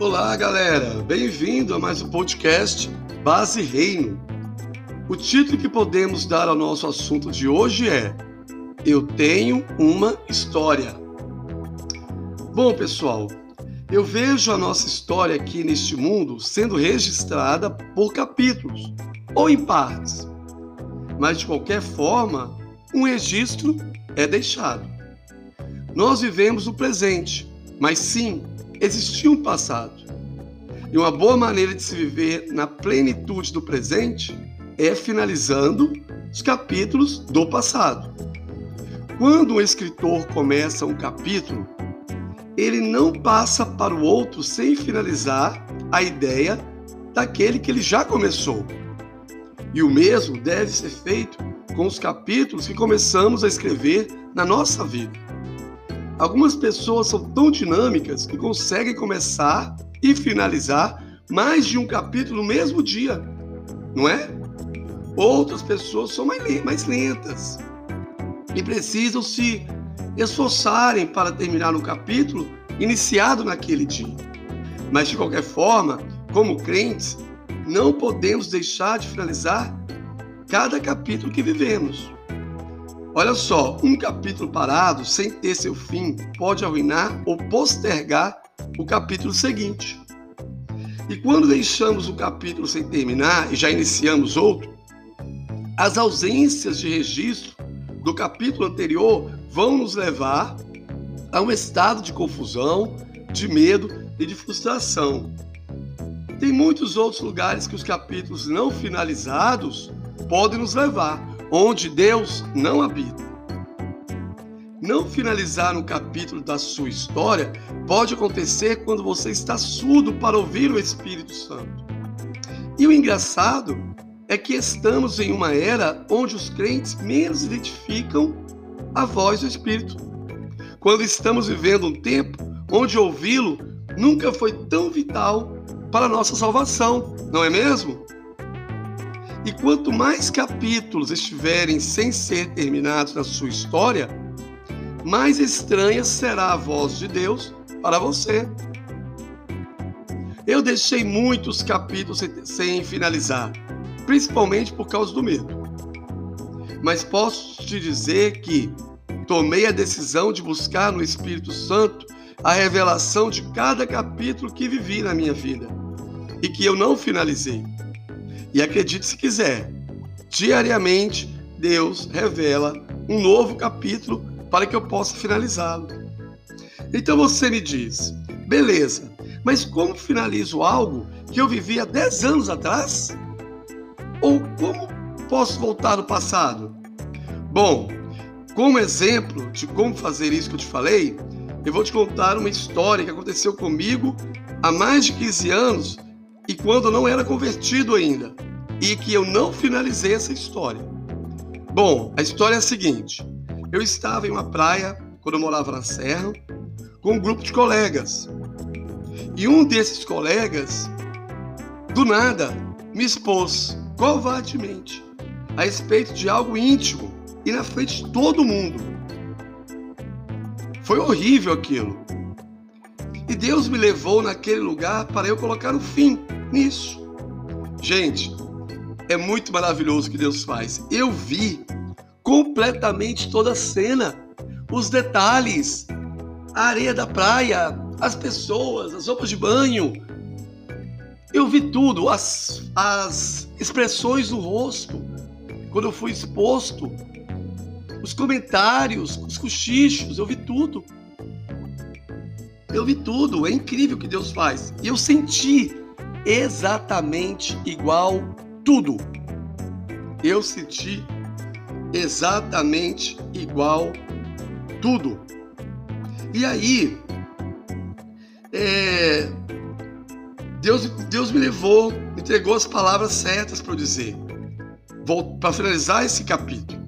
Olá, galera! Bem-vindo a mais um podcast Base Reino. O título que podemos dar ao nosso assunto de hoje é Eu tenho uma história. Bom, pessoal, eu vejo a nossa história aqui neste mundo sendo registrada por capítulos ou em partes. Mas de qualquer forma, um registro é deixado. Nós vivemos o presente, mas sim, existia um passado. E uma boa maneira de se viver na plenitude do presente é finalizando os capítulos do passado. Quando um escritor começa um capítulo, ele não passa para o outro sem finalizar a ideia daquele que ele já começou. E o mesmo deve ser feito com os capítulos que começamos a escrever na nossa vida. Algumas pessoas são tão dinâmicas que conseguem começar e finalizar mais de um capítulo no mesmo dia, não é? Outras pessoas são mais lentas e precisam se esforçarem para terminar um capítulo iniciado naquele dia. Mas de qualquer forma, como crentes, não podemos deixar de finalizar cada capítulo que vivemos. Olha só, um capítulo parado, sem ter seu fim, pode arruinar ou postergar o capítulo seguinte. E quando deixamos o capítulo sem terminar e já iniciamos outro, as ausências de registro do capítulo anterior vão nos levar a um estado de confusão, de medo e de frustração. Tem muitos outros lugares que os capítulos não finalizados podem nos levar, onde Deus não habita. Não finalizar um capítulo da sua história pode acontecer quando você está surdo para ouvir o Espírito Santo. E o engraçado é que estamos em uma era onde os crentes menos identificam a voz do Espírito. Quando estamos vivendo um tempo onde ouvi-lo nunca foi tão vital para a nossa salvação, não é mesmo? E quanto mais capítulos estiverem sem ser terminados na sua história, mais estranha será a voz de Deus para você. Eu deixei muitos capítulos sem finalizar, principalmente por causa do medo. Mas posso te dizer que tomei a decisão de buscar no Espírito Santo a revelação de cada capítulo que vivi na minha vida e que eu não finalizei. E acredite se quiser, diariamente Deus revela um novo capítulo para que eu possa finalizá-lo. Então você me diz, beleza, mas como finalizo algo que eu vivi há 10 anos atrás? Ou como posso voltar no passado? Bom, como exemplo de como fazer isso que eu te falei, eu vou te contar uma história que aconteceu comigo há mais de 15 anos e quando não era convertido ainda, e que eu não finalizei essa história. Bom, a história é a seguinte: eu estava em uma praia, quando eu morava na Serra, com um grupo de colegas. E um desses colegas, do nada, me expôs covardemente a respeito de algo íntimo e na frente de todo mundo. Foi horrível aquilo. Deus me levou naquele lugar para eu colocar um fim nisso. Gente, é muito maravilhoso o que Deus faz. Eu vi completamente toda a cena, os detalhes, a areia da praia, as pessoas, as roupas de banho. Eu vi tudo, as, as expressões no rosto, quando eu fui exposto, os comentários, os cochichos, eu vi tudo. Eu vi tudo, é incrível o que Deus faz. E eu senti exatamente igual tudo. Eu senti exatamente igual tudo. E aí, é, Deus, Deus me levou, entregou as palavras certas para eu dizer, para finalizar esse capítulo.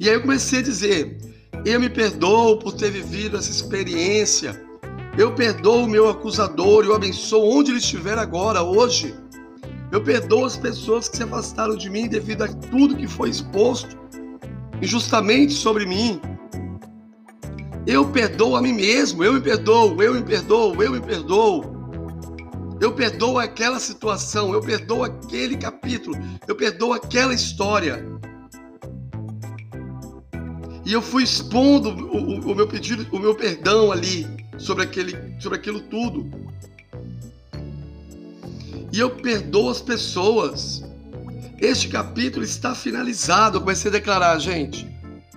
E aí eu comecei a dizer: Eu me perdoo por ter vivido essa experiência eu perdoo o meu acusador e o abençoo onde ele estiver agora, hoje. Eu perdoo as pessoas que se afastaram de mim devido a tudo que foi exposto injustamente sobre mim. Eu perdoo a mim mesmo, eu me perdoo, eu me perdoo, eu me perdoo. eu perdoo aquela situação, eu perdoo aquele capítulo, eu perdoo aquela história. E eu fui expondo o, o, o meu pedido, o meu perdão ali sobre, aquele, sobre aquilo tudo. E eu perdoo as pessoas. Este capítulo está finalizado. Eu comecei a declarar, gente.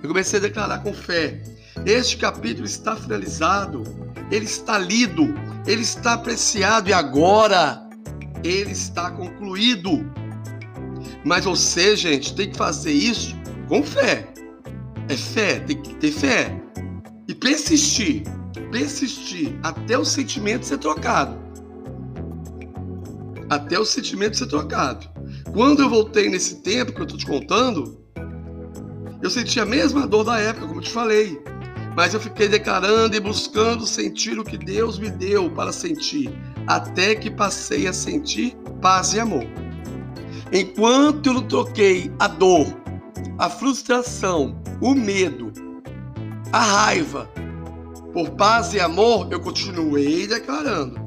Eu comecei a declarar com fé. Este capítulo está finalizado. Ele está lido. Ele está apreciado. E agora ele está concluído. Mas você, gente, tem que fazer isso com fé. É fé, tem que ter fé. E persistir, persistir até o sentimento ser trocado. Até o sentimento ser trocado. Quando eu voltei nesse tempo que eu estou te contando, eu senti a mesma dor da época, como eu te falei. Mas eu fiquei declarando e buscando sentir o que Deus me deu para sentir, até que passei a sentir paz e amor. Enquanto eu não troquei a dor, a frustração, o medo, a raiva, por paz e amor, eu continuei declarando.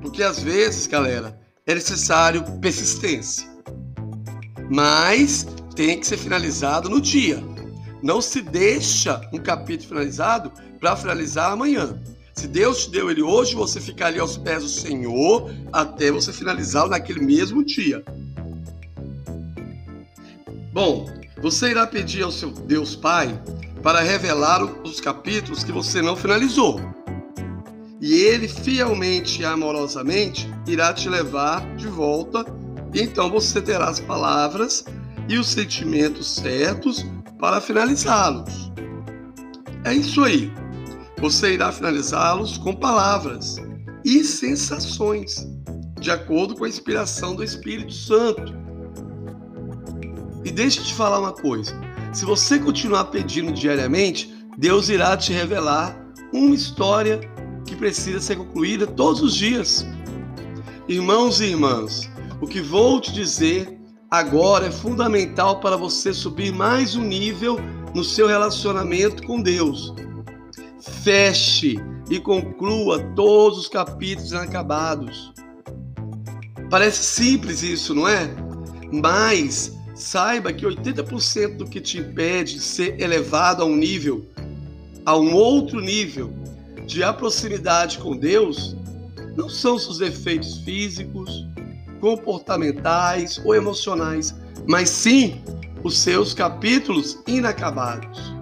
Porque às vezes, galera, é necessário persistência. Mas tem que ser finalizado no dia. Não se deixa um capítulo finalizado para finalizar amanhã. Se Deus te deu ele hoje, você fica ali aos pés do Senhor até você finalizá-lo naquele mesmo dia. Bom, você irá pedir ao seu Deus Pai para revelar os capítulos que você não finalizou. E ele fielmente e amorosamente irá te levar de volta, e então você terá as palavras e os sentimentos certos para finalizá-los. É isso aí. Você irá finalizá-los com palavras e sensações, de acordo com a inspiração do Espírito Santo e deixa eu te falar uma coisa: se você continuar pedindo diariamente, Deus irá te revelar uma história que precisa ser concluída todos os dias. Irmãos e irmãs, o que vou te dizer agora é fundamental para você subir mais um nível no seu relacionamento com Deus. Feche e conclua todos os capítulos inacabados. Parece simples isso, não é? Mas Saiba que 80% do que te impede de ser elevado a um nível, a um outro nível de proximidade com Deus, não são seus defeitos físicos, comportamentais ou emocionais, mas sim os seus capítulos inacabados.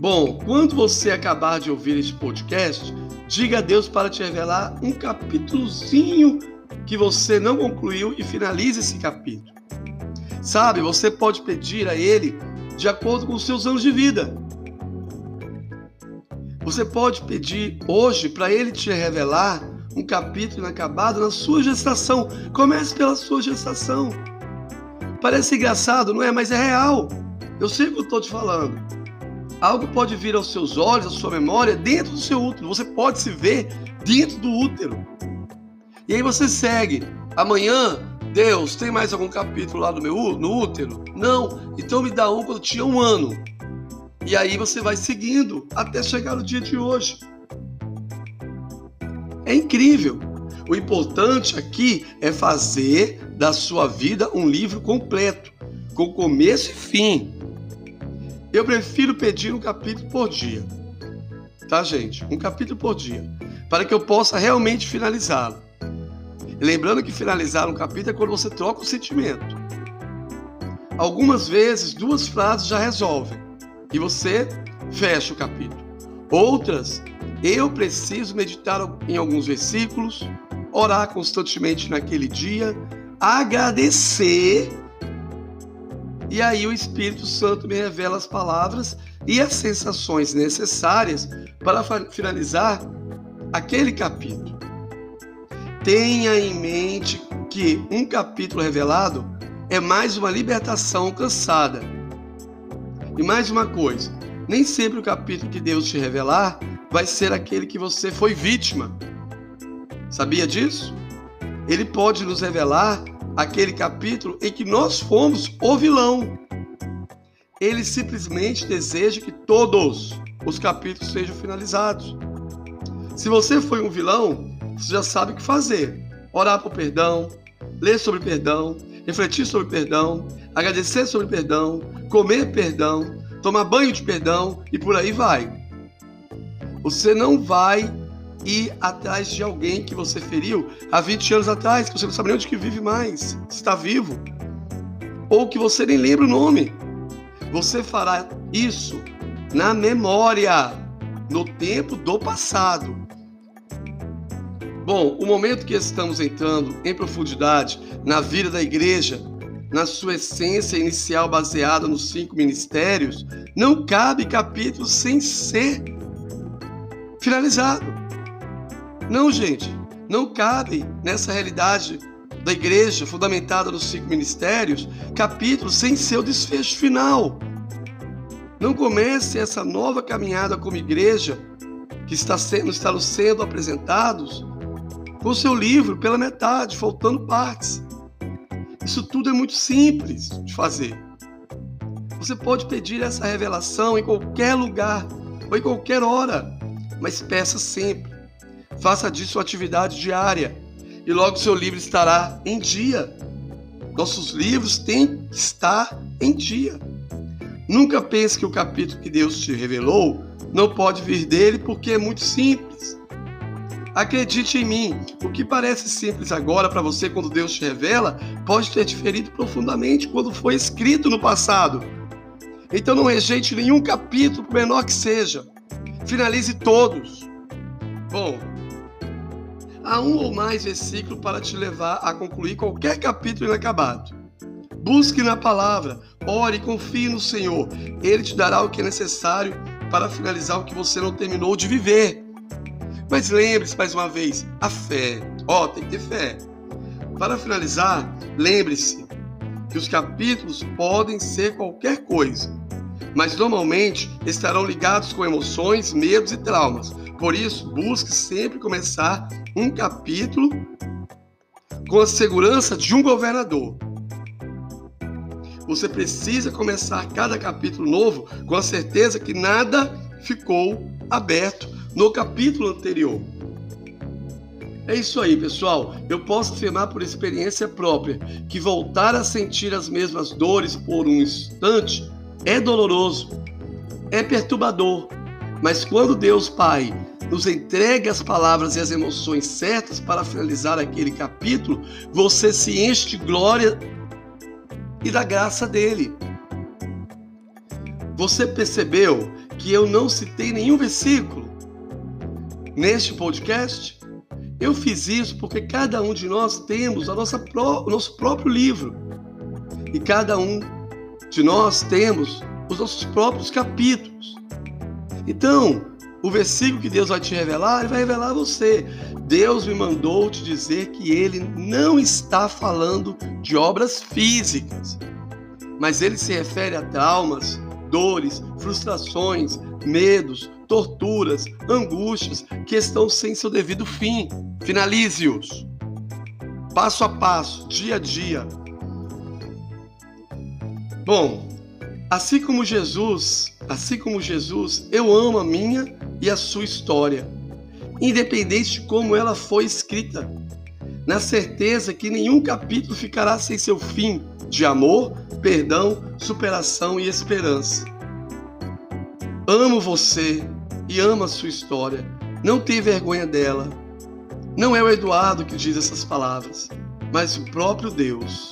Bom, quando você acabar de ouvir este podcast, diga a Deus para te revelar um capítulozinho que você não concluiu e finalize esse capítulo. Sabe, você pode pedir a Ele de acordo com os seus anos de vida. Você pode pedir hoje para Ele te revelar um capítulo inacabado na sua gestação. Comece pela sua gestação. Parece engraçado, não é? Mas é real. Eu sei o que eu estou te falando. Algo pode vir aos seus olhos, à sua memória, dentro do seu útero. Você pode se ver dentro do útero. E aí você segue. Amanhã Deus, tem mais algum capítulo lá no meu no útero? Não. Então me dá um quando tinha um ano. E aí você vai seguindo até chegar no dia de hoje. É incrível. O importante aqui é fazer da sua vida um livro completo, com começo e fim. Eu prefiro pedir um capítulo por dia. Tá, gente? Um capítulo por dia. Para que eu possa realmente finalizá-lo. Lembrando que finalizar um capítulo é quando você troca o sentimento. Algumas vezes, duas frases já resolvem e você fecha o capítulo. Outras, eu preciso meditar em alguns versículos, orar constantemente naquele dia, agradecer, e aí o Espírito Santo me revela as palavras e as sensações necessárias para finalizar aquele capítulo. Tenha em mente que um capítulo revelado é mais uma libertação alcançada. E mais uma coisa, nem sempre o capítulo que Deus te revelar vai ser aquele que você foi vítima. Sabia disso? Ele pode nos revelar aquele capítulo em que nós fomos o vilão. Ele simplesmente deseja que todos os capítulos sejam finalizados. Se você foi um vilão, você já sabe o que fazer. Orar por perdão, ler sobre perdão, refletir sobre perdão, agradecer sobre perdão, comer perdão, tomar banho de perdão e por aí vai. Você não vai ir atrás de alguém que você feriu há 20 anos atrás, que você não sabe nem onde que vive mais, se está vivo, ou que você nem lembra o nome. Você fará isso na memória, no tempo do passado. Bom, o momento que estamos entrando em profundidade na vida da igreja, na sua essência inicial baseada nos cinco ministérios, não cabe capítulo sem ser finalizado. Não, gente, não cabe nessa realidade da igreja fundamentada nos cinco ministérios capítulo sem seu desfecho final. Não comece essa nova caminhada como igreja que está sendo, está sendo apresentados com seu livro pela metade, faltando partes. Isso tudo é muito simples de fazer. Você pode pedir essa revelação em qualquer lugar ou em qualquer hora, mas peça sempre. Faça disso uma atividade diária e logo seu livro estará em dia. Nossos livros têm que estar em dia. Nunca pense que o capítulo que Deus te revelou não pode vir dele porque é muito simples. Acredite em mim, o que parece simples agora para você quando Deus te revela, pode ter diferido profundamente quando foi escrito no passado. Então não rejeite nenhum capítulo, por menor que seja. Finalize todos. Bom, há um ou mais versículos para te levar a concluir qualquer capítulo inacabado. Busque na palavra, ore e confie no Senhor. Ele te dará o que é necessário para finalizar o que você não terminou de viver. Mas lembre-se mais uma vez, a fé. Ó, oh, tem que ter fé. Para finalizar, lembre-se que os capítulos podem ser qualquer coisa, mas normalmente estarão ligados com emoções, medos e traumas. Por isso, busque sempre começar um capítulo com a segurança de um governador. Você precisa começar cada capítulo novo com a certeza que nada ficou aberto no capítulo anterior. É isso aí, pessoal. Eu posso afirmar por experiência própria que voltar a sentir as mesmas dores por um instante é doloroso, é perturbador. Mas quando Deus Pai nos entrega as palavras e as emoções certas para finalizar aquele capítulo, você se enche de glória e da graça dele. Você percebeu que eu não citei nenhum versículo neste podcast? Eu fiz isso porque cada um de nós temos a nossa o nosso próprio livro. E cada um de nós temos os nossos próprios capítulos. Então, o versículo que Deus vai te revelar, ele vai revelar a você. Deus me mandou te dizer que ele não está falando de obras físicas, mas ele se refere a traumas, dores, frustrações, medos, torturas, angústias que estão sem seu devido fim. Finalize-os. Passo a passo, dia a dia. Bom, assim como Jesus, assim como Jesus, eu amo a minha e a sua história, independente de como ela foi escrita, na certeza que nenhum capítulo ficará sem seu fim de amor, perdão, superação e esperança. Amo você e amo a sua história. Não tenha vergonha dela. Não é o Eduardo que diz essas palavras, mas o próprio Deus.